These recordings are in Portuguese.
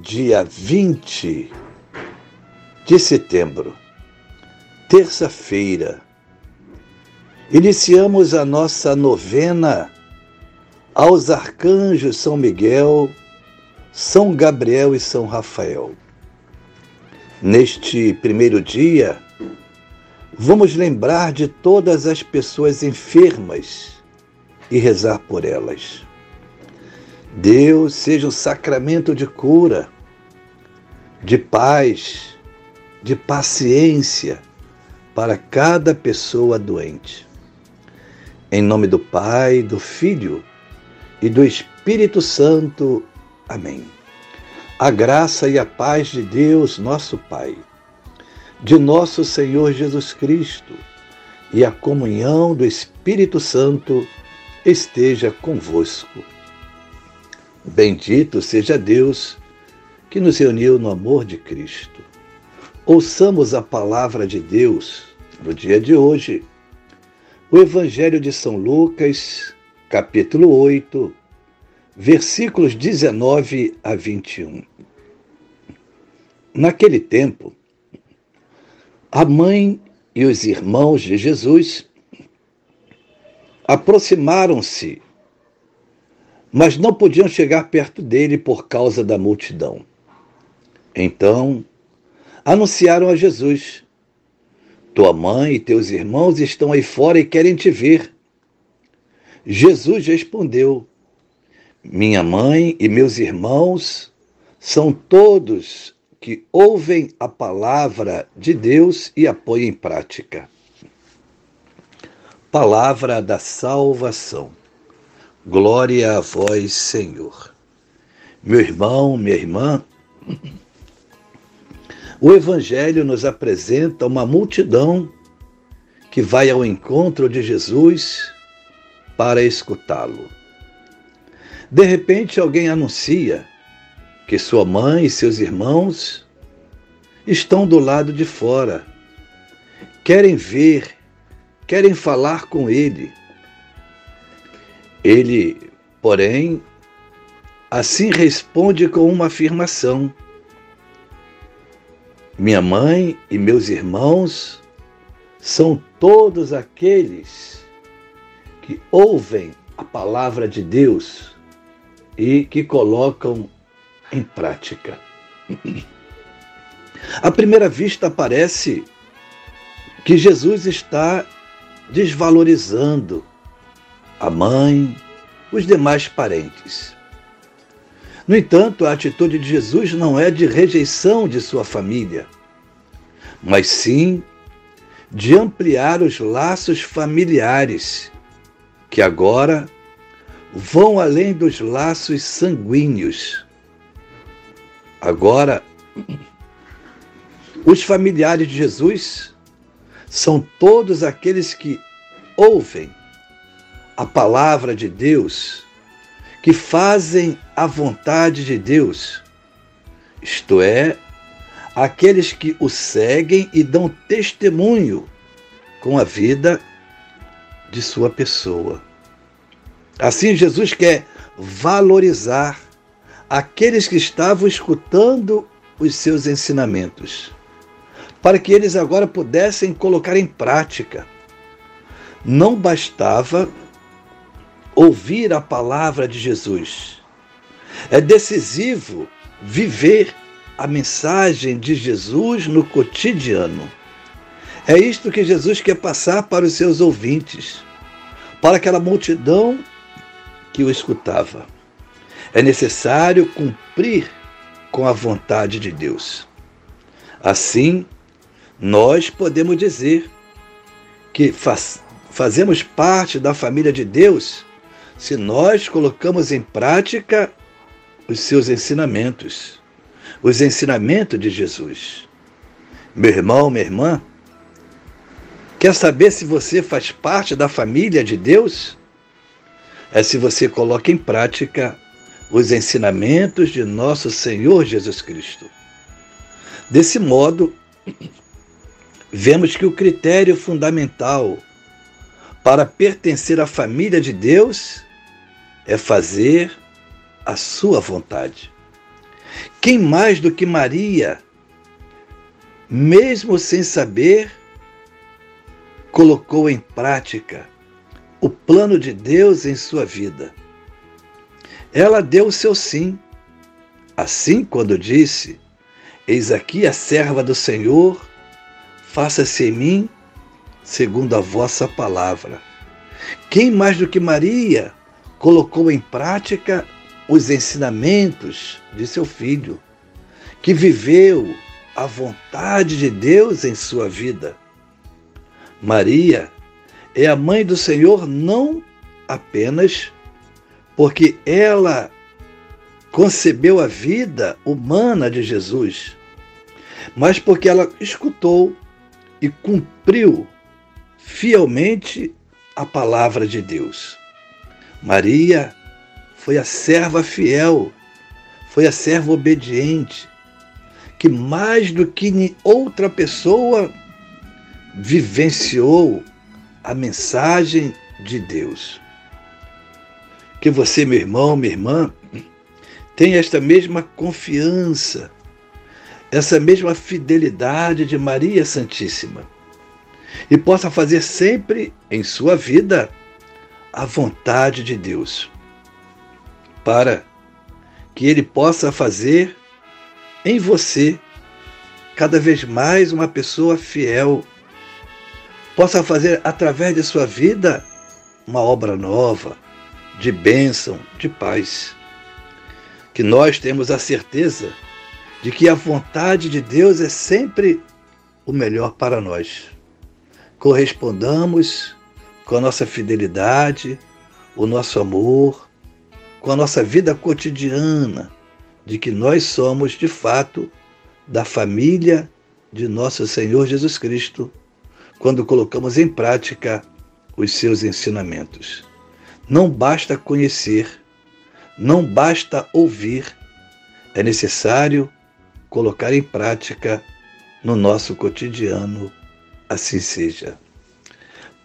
dia 20 de setembro, terça-feira, iniciamos a nossa novena aos arcanjos São Miguel, São Gabriel e São Rafael. Neste primeiro dia, vamos lembrar de todas as pessoas enfermas e rezar por elas. Deus seja um sacramento de cura, de paz, de paciência para cada pessoa doente. Em nome do Pai, do Filho e do Espírito Santo. Amém. A graça e a paz de Deus, nosso Pai, de nosso Senhor Jesus Cristo e a comunhão do Espírito Santo esteja convosco. Bendito seja Deus que nos reuniu no amor de Cristo. Ouçamos a palavra de Deus no dia de hoje. O Evangelho de São Lucas, capítulo 8, versículos 19 a 21. Naquele tempo, a mãe e os irmãos de Jesus aproximaram-se mas não podiam chegar perto dele por causa da multidão. Então, anunciaram a Jesus: Tua mãe e teus irmãos estão aí fora e querem te ver. Jesus respondeu: Minha mãe e meus irmãos são todos que ouvem a palavra de Deus e a põem em prática. Palavra da salvação. Glória a vós, Senhor. Meu irmão, minha irmã, o Evangelho nos apresenta uma multidão que vai ao encontro de Jesus para escutá-lo. De repente, alguém anuncia que sua mãe e seus irmãos estão do lado de fora, querem ver, querem falar com ele. Ele, porém, assim responde com uma afirmação: Minha mãe e meus irmãos são todos aqueles que ouvem a palavra de Deus e que colocam em prática. À primeira vista parece que Jesus está desvalorizando a mãe, os demais parentes. No entanto, a atitude de Jesus não é de rejeição de sua família, mas sim de ampliar os laços familiares, que agora vão além dos laços sanguíneos. Agora, os familiares de Jesus são todos aqueles que ouvem a palavra de Deus, que fazem a vontade de Deus, isto é, aqueles que o seguem e dão testemunho com a vida de sua pessoa. Assim, Jesus quer valorizar aqueles que estavam escutando os seus ensinamentos, para que eles agora pudessem colocar em prática. Não bastava ouvir a palavra de Jesus. É decisivo viver a mensagem de Jesus no cotidiano. É isto que Jesus quer passar para os seus ouvintes, para aquela multidão que o escutava. É necessário cumprir com a vontade de Deus. Assim, nós podemos dizer que faz, fazemos parte da família de Deus se nós colocamos em prática os seus ensinamentos. os ensinamentos de Jesus. Meu irmão, minha irmã, quer saber se você faz parte da família de Deus? É se você coloca em prática os ensinamentos de nosso Senhor Jesus Cristo. Desse modo, vemos que o critério fundamental para pertencer à família de Deus é fazer a sua vontade. Quem mais do que Maria, mesmo sem saber, colocou em prática o plano de Deus em sua vida? Ela deu o seu sim. Assim, quando disse: Eis aqui a serva do Senhor, faça-se em mim segundo a vossa palavra. Quem mais do que Maria colocou em prática os ensinamentos de seu filho, que viveu a vontade de Deus em sua vida? Maria é a mãe do Senhor não apenas porque ela concebeu a vida humana de Jesus, mas porque ela escutou e cumpriu fielmente a palavra de Deus. Maria foi a serva fiel, foi a serva obediente, que mais do que outra pessoa vivenciou a mensagem de Deus. Que você, meu irmão, minha irmã, tenha esta mesma confiança essa mesma fidelidade de Maria Santíssima e possa fazer sempre em sua vida a vontade de Deus, para que Ele possa fazer em você cada vez mais uma pessoa fiel, possa fazer através de sua vida uma obra nova, de bênção, de paz. Que nós temos a certeza de que a vontade de Deus é sempre o melhor para nós. Correspondamos com a nossa fidelidade, o nosso amor, com a nossa vida cotidiana, de que nós somos, de fato, da família de nosso Senhor Jesus Cristo, quando colocamos em prática os seus ensinamentos. Não basta conhecer, não basta ouvir, é necessário colocar em prática no nosso cotidiano, assim seja.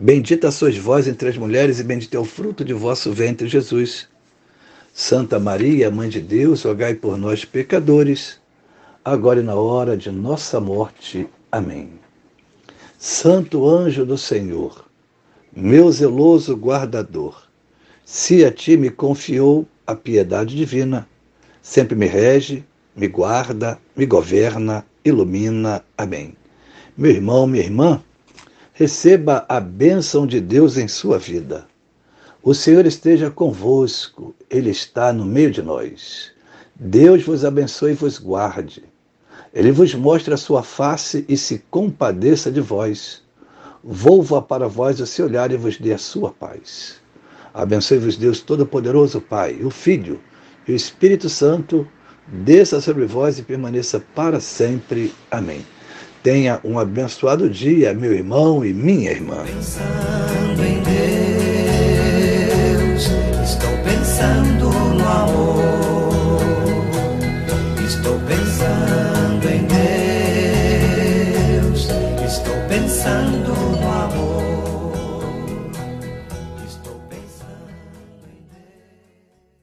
Bendita sois vós entre as mulheres, e bendito é o fruto de vosso ventre, Jesus. Santa Maria, Mãe de Deus, rogai por nós, pecadores, agora e na hora de nossa morte. Amém. Santo anjo do Senhor, meu zeloso guardador, se a ti me confiou a piedade divina, sempre me rege, me guarda, me governa, ilumina. Amém. Meu irmão, minha irmã, receba a bênção de Deus em sua vida. O Senhor esteja convosco, Ele está no meio de nós. Deus vos abençoe e vos guarde. Ele vos mostre a sua face e se compadeça de vós. Volva para vós o seu olhar e vos dê a sua paz. Abençoe-vos Deus Todo-Poderoso, Pai, o Filho e o Espírito Santo desça sobre vós e permaneça para sempre. Amém. Tenha um abençoado dia, meu irmão e minha irmã.